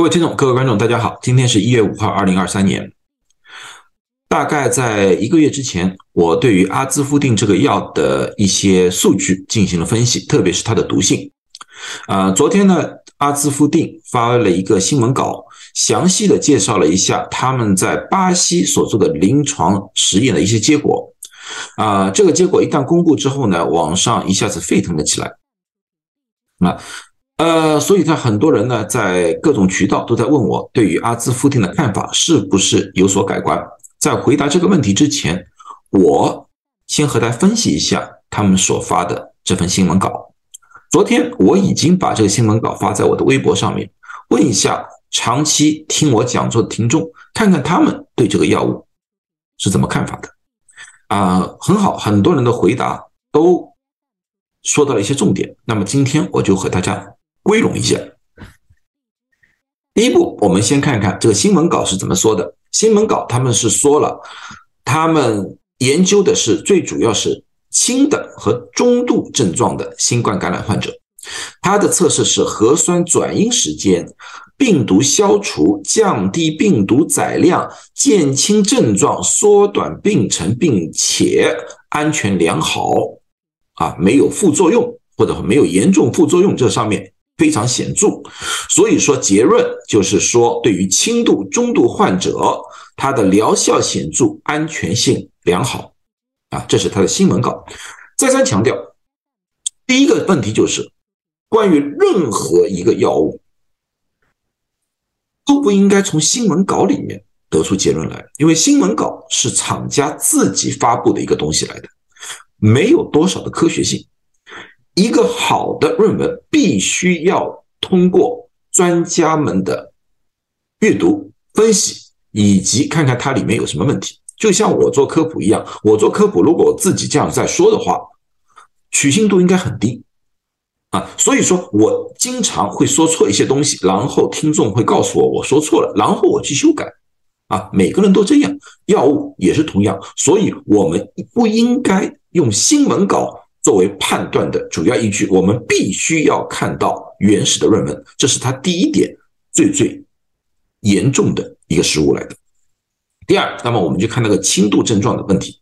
各位听众、各位观众，大家好，今天是一月五号，二零二三年。大概在一个月之前，我对于阿兹夫定这个药的一些数据进行了分析，特别是它的毒性。啊，昨天呢，阿兹夫定发了一个新闻稿，详细的介绍了一下他们在巴西所做的临床实验的一些结果。啊，这个结果一旦公布之后呢，网上一下子沸腾了起来。那。呃，所以他很多人呢，在各种渠道都在问我对于阿兹夫定的看法是不是有所改观。在回答这个问题之前，我先和大家分析一下他们所发的这份新闻稿。昨天我已经把这个新闻稿发在我的微博上面，问一下长期听我讲座的听众，看看他们对这个药物是怎么看法的。啊，很好，很多人的回答都说到了一些重点。那么今天我就和大家。归拢一下。第一步，我们先看看这个新闻稿是怎么说的。新闻稿他们是说了，他们研究的是最主要是轻的和中度症状的新冠感染患者，他的测试是核酸转阴时间、病毒消除、降低病毒载量、减轻症状、缩短病程，并且安全良好，啊，没有副作用或者没有严重副作用，这上面。非常显著，所以说结论就是说，对于轻度、中度患者，它的疗效显著，安全性良好，啊，这是它的新闻稿。再三强调，第一个问题就是关于任何一个药物都不应该从新闻稿里面得出结论来，因为新闻稿是厂家自己发布的一个东西来的，没有多少的科学性。一个好的论文必须要通过专家们的阅读、分析，以及看看它里面有什么问题。就像我做科普一样，我做科普，如果我自己这样在说的话，取信度应该很低啊。所以说我经常会说错一些东西，然后听众会告诉我我说错了，然后我去修改啊。每个人都这样，药物也是同样，所以我们不应该用新闻稿。作为判断的主要依据，我们必须要看到原始的论文，这是他第一点最最严重的一个失误来的。第二，那么我们就看那个轻度症状的问题。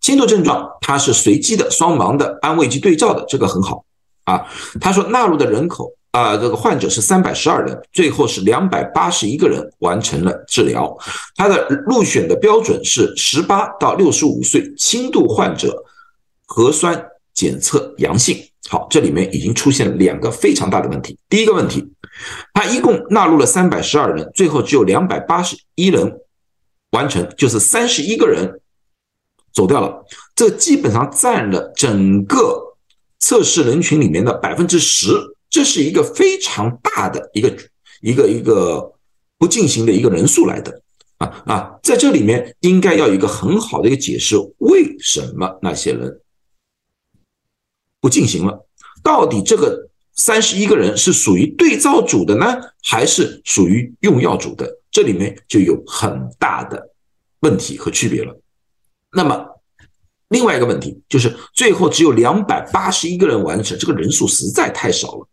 轻度症状它是随机的、双盲的、安慰剂对照的，这个很好啊。他说纳入的人口啊，这个患者是三百十二人，最后是两百八十一个人完成了治疗。他的入选的标准是十八到六十五岁轻度患者，核酸。检测阳性，好，这里面已经出现了两个非常大的问题。第一个问题，他一共纳入了三百十二人，最后只有两百八十一人完成，就是三十一个人走掉了，这基本上占了整个测试人群里面的百分之十，这是一个非常大的一个一个一个不进行的一个人数来的啊啊，在这里面应该要有一个很好的一个解释，为什么那些人。不进行了，到底这个三十一个人是属于对照组的呢，还是属于用药组的？这里面就有很大的问题和区别了。那么另外一个问题就是，最后只有两百八十一个人完成，这个人数实在太少了。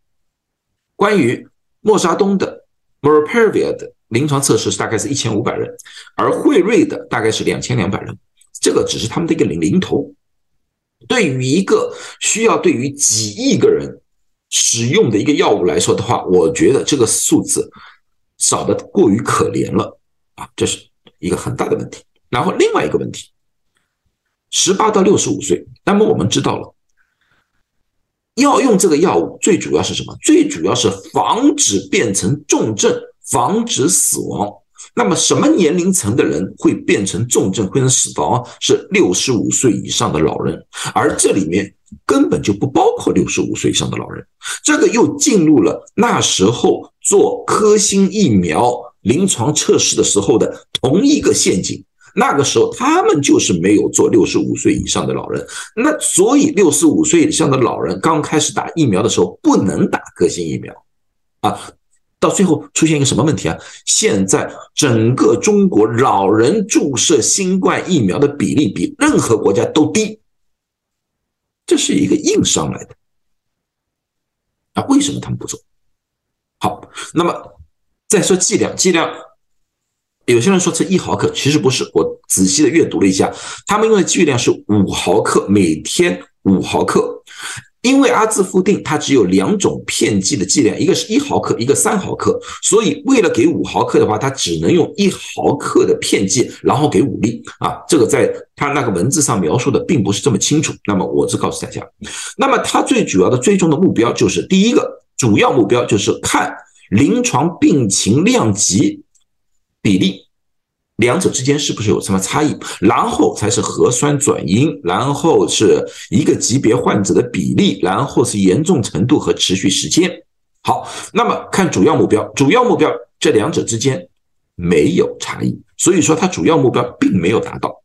关于莫沙东的 m o r p e r v i a 的临床测试是大概是一千五百人，而惠瑞的大概是两千两百人，这个只是他们的一个零零头。对于一个需要对于几亿个人使用的一个药物来说的话，我觉得这个数字少的过于可怜了啊，这是一个很大的问题。然后另外一个问题，十八到六十五岁，那么我们知道了，要用这个药物最主要是什么？最主要是防止变成重症，防止死亡。那么什么年龄层的人会变成重症，会成死亡？是六十五岁以上的老人，而这里面根本就不包括六十五岁以上的老人。这个又进入了那时候做科兴疫苗临床测试的时候的同一个陷阱。那个时候他们就是没有做六十五岁以上的老人，那所以六十五岁以上的老人刚开始打疫苗的时候不能打科兴疫苗啊。到最后出现一个什么问题啊？现在整个中国老人注射新冠疫苗的比例比任何国家都低，这是一个硬伤来的。啊，为什么他们不做？好，那么再说剂量，剂量有些人说是一毫克，其实不是。我仔细的阅读了一下，他们用的剂量是五毫克，每天五毫克。因为阿兹夫定它只有两种片剂的剂量，一个是一毫克，一个三毫克，所以为了给五毫克的话，它只能用一毫克的片剂，然后给五粒啊。这个在它那个文字上描述的并不是这么清楚。那么我只告诉大家，那么它最主要的最终的目标就是第一个主要目标就是看临床病情量级比例。两者之间是不是有什么差异？然后才是核酸转阴，然后是一个级别患者的比例，然后是严重程度和持续时间。好，那么看主要目标，主要目标这两者之间没有差异，所以说它主要目标并没有达到。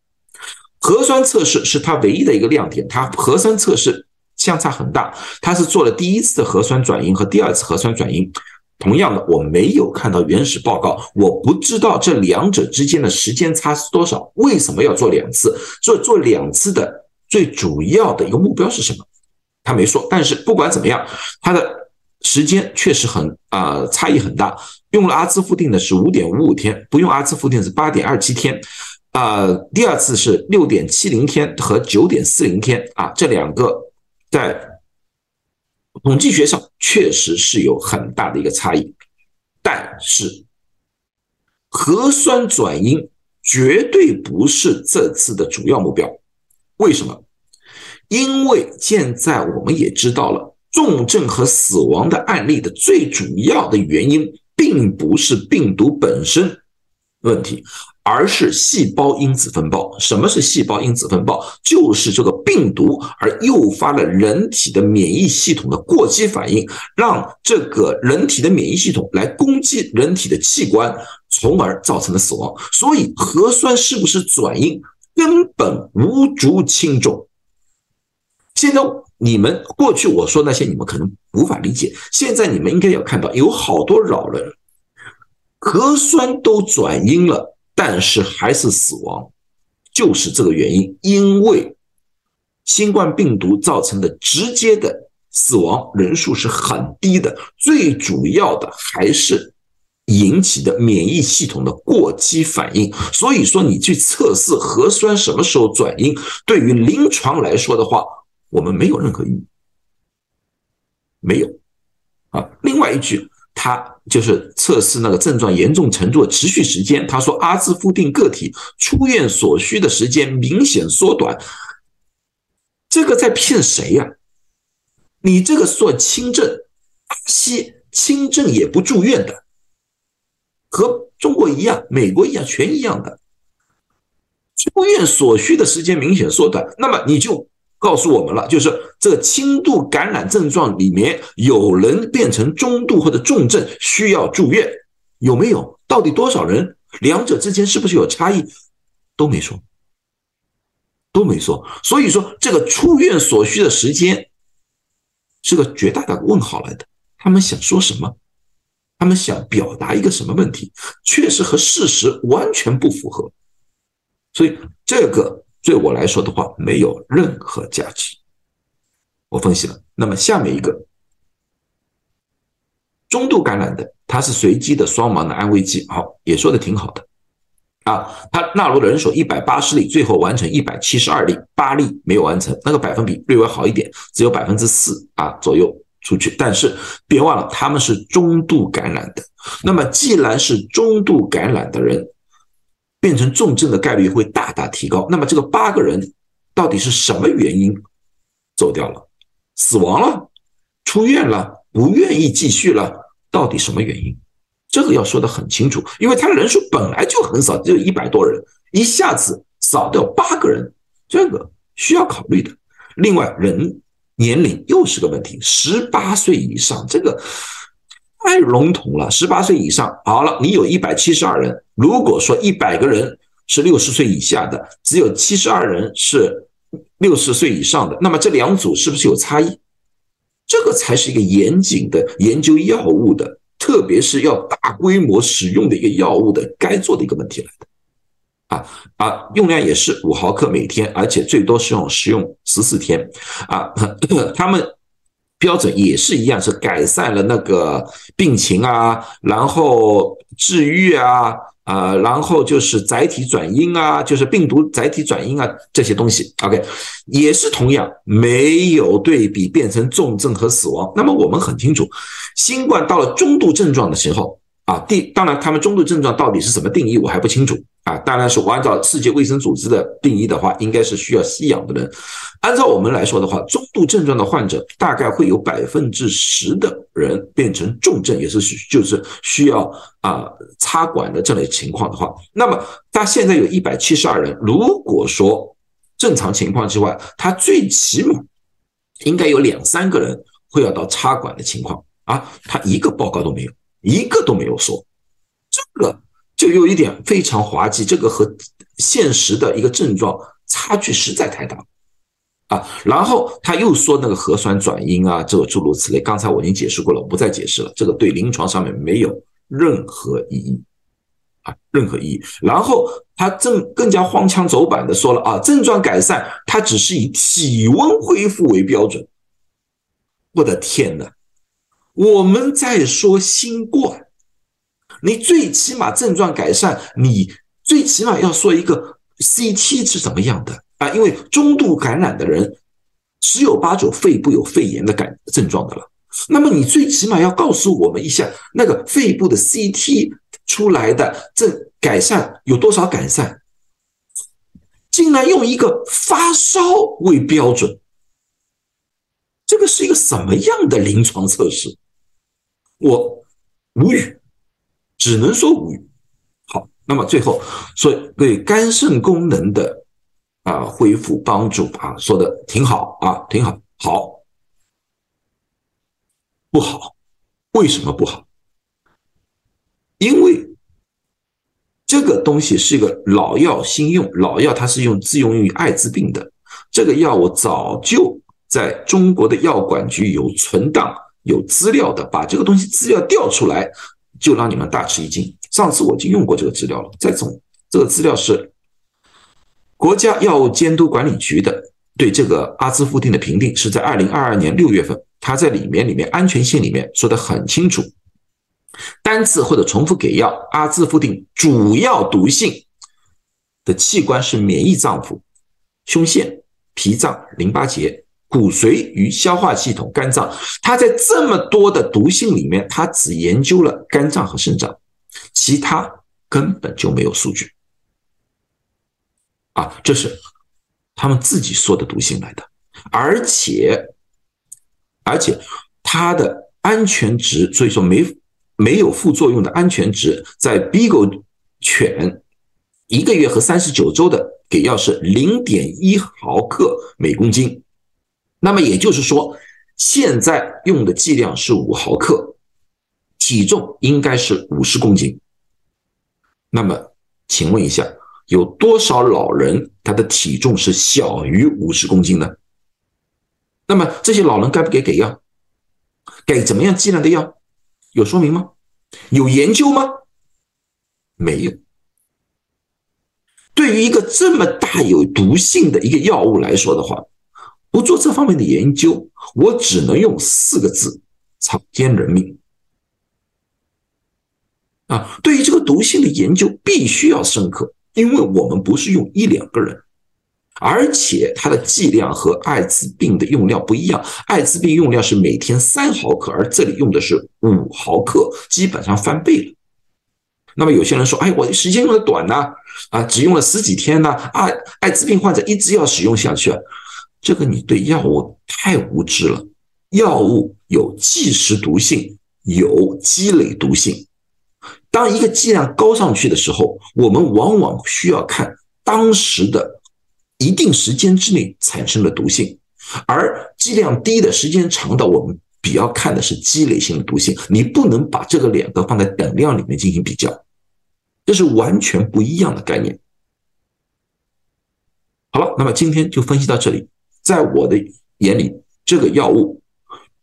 核酸测试是它唯一的一个亮点，它核酸测试相差很大，它是做了第一次核酸转阴和第二次核酸转阴。同样的，我没有看到原始报告，我不知道这两者之间的时间差是多少。为什么要做两次？做做两次的最主要的一个目标是什么？他没说。但是不管怎么样，他的时间确实很啊差异很大。用了阿兹夫定的是五点五五天，不用阿兹夫定是八点二七天。啊，第二次是六点七零天和九点四零天啊，这两个在。统计学上确实是有很大的一个差异，但是核酸转阴绝对不是这次的主要目标。为什么？因为现在我们也知道了，重症和死亡的案例的最主要的原因，并不是病毒本身问题。而是细胞因子风暴。什么是细胞因子风暴？就是这个病毒而诱发了人体的免疫系统的过激反应，让这个人体的免疫系统来攻击人体的器官，从而造成的死亡。所以核酸是不是转阴，根本无足轻重。现在你们过去我说那些，你们可能无法理解。现在你们应该要看到，有好多老人核酸都转阴了。但是还是死亡，就是这个原因。因为新冠病毒造成的直接的死亡人数是很低的，最主要的还是引起的免疫系统的过激反应。所以说，你去测试核酸什么时候转阴，对于临床来说的话，我们没有任何意义，没有啊。另外一句。他就是测试那个症状严重程度持续时间。他说，阿兹夫定个体出院所需的时间明显缩短。这个在骗谁呀？你这个算轻症，巴西轻症也不住院的，和中国一样，美国一样，全一样的。出院所需的时间明显缩短，那么你就。告诉我们了，就是这个轻度感染症状里面有人变成中度或者重症需要住院，有没有？到底多少人？两者之间是不是有差异？都没说，都没说。所以说，这个出院所需的时间是个绝大的问号来的。他们想说什么？他们想表达一个什么问题？确实和事实完全不符合。所以这个。对我来说的话，没有任何价值。我分析了，那么下面一个中度感染的，它是随机的双盲的安慰剂，好，也说的挺好的啊。它纳入了人手一百八十例，最后完成一百七十二例，八例没有完成，那个百分比略微好一点，只有百分之四啊左右出去。但是别忘了，他们是中度感染的。那么既然是中度感染的人，变成重症的概率会大大提高。那么这个八个人到底是什么原因走掉了、死亡了、出院了、不愿意继续了？到底什么原因？这个要说的很清楚，因为他人数本来就很少，只有一百多人，一下子少掉八个人，这个需要考虑的。另外，人年龄又是个问题，十八岁以上这个。太笼统了，十八岁以上好了，你有一百七十二人。如果说一百个人是六十岁以下的，只有七十二人是六十岁以上的，那么这两组是不是有差异？这个才是一个严谨的研究药物的，特别是要大规模使用的一个药物的该做的一个问题来的。啊啊，用量也是五毫克每天，而且最多是用使用十四天。啊，他们。标准也是一样，是改善了那个病情啊，然后治愈啊。啊，然后就是载体转阴啊，就是病毒载体转阴啊，这些东西，OK，也是同样没有对比变成重症和死亡。那么我们很清楚，新冠到了中度症状的时候。啊，第当然，他们中度症状到底是怎么定义，我还不清楚啊。当然是我按照世界卫生组织的定义的话，应该是需要吸氧的人。按照我们来说的话，中度症状的患者大概会有百分之十的人变成重症，也是就是需要啊插管的这类情况的话，那么他现在有一百七十二人。如果说正常情况之外，他最起码应该有两三个人会要到插管的情况啊，他一个报告都没有。一个都没有说，这个就有一点非常滑稽，这个和现实的一个症状差距实在太大啊！然后他又说那个核酸转阴啊，这个诸如此类，刚才我已经解释过了，我不再解释了。这个对临床上面没有任何意义啊，任何意义。然后他正更加荒腔走板的说了啊，症状改善，它只是以体温恢复为标准。我的天哪！我们在说新冠，你最起码症状改善，你最起码要说一个 CT 是怎么样的啊？因为中度感染的人十有八九肺部有肺炎的感症状的了。那么你最起码要告诉我们一下，那个肺部的 CT 出来的这改善有多少改善？竟然用一个发烧为标准，这个是一个什么样的临床测试？我无语，只能说无语。好，那么最后说对肝肾功能的啊恢复帮助啊，说的挺好啊，挺好。好，不好，为什么不好？因为这个东西是一个老药新用，老药它是用自用于艾滋病的。这个药物早就在中国的药管局有存档。有资料的，把这个东西资料调出来，就让你们大吃一惊。上次我已经用过这个资料了，再从这个资料是国家药物监督管理局的对这个阿兹夫定的评定，是在二零二二年六月份，它在里面里面安全性里面说的很清楚，单次或者重复给药阿兹夫定主要毒性的器官是免疫脏腑、胸腺、脾脏、淋巴结。骨髓与消化系统、肝脏，它在这么多的毒性里面，它只研究了肝脏和肾脏，其他根本就没有数据。啊，这是他们自己说的毒性来的，而且，而且它的安全值，所以说没没有副作用的安全值，在 Beagle 犬一个月和三十九周的给药是零点一毫克每公斤。那么也就是说，现在用的剂量是五毫克，体重应该是五十公斤。那么，请问一下，有多少老人他的体重是小于五十公斤呢？那么这些老人该不该给药？给怎么样剂量的药？有说明吗？有研究吗？没有。对于一个这么大有毒性的一个药物来说的话，不做这方面的研究，我只能用四个字：草菅人命。啊，对于这个毒性的研究必须要深刻，因为我们不是用一两个人，而且它的剂量和艾滋病的用量不一样。艾滋病用量是每天三毫克，而这里用的是五毫克，基本上翻倍了。那么有些人说：“哎，我的时间用的短呢，啊，只用了十几天呢，啊，艾滋病患者一直要使用下去。”这个你对药物太无知了。药物有即时毒性，有积累毒性。当一个剂量高上去的时候，我们往往需要看当时的一定时间之内产生的毒性，而剂量低的时间长的，我们比较看的是积累性的毒性。你不能把这个两个放在等量里面进行比较，这是完全不一样的概念。好了，那么今天就分析到这里。在我的眼里，这个药物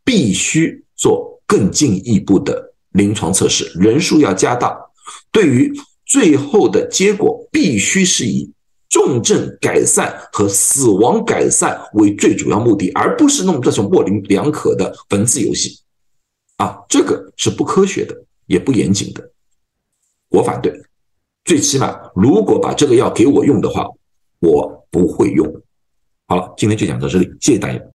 必须做更进一步的临床测试，人数要加大。对于最后的结果，必须是以重症改善和死亡改善为最主要目的，而不是弄这种模棱两可的文字游戏。啊，这个是不科学的，也不严谨的，我反对。最起码，如果把这个药给我用的话，我不会用。好了，今天就讲到这里，谢谢大家。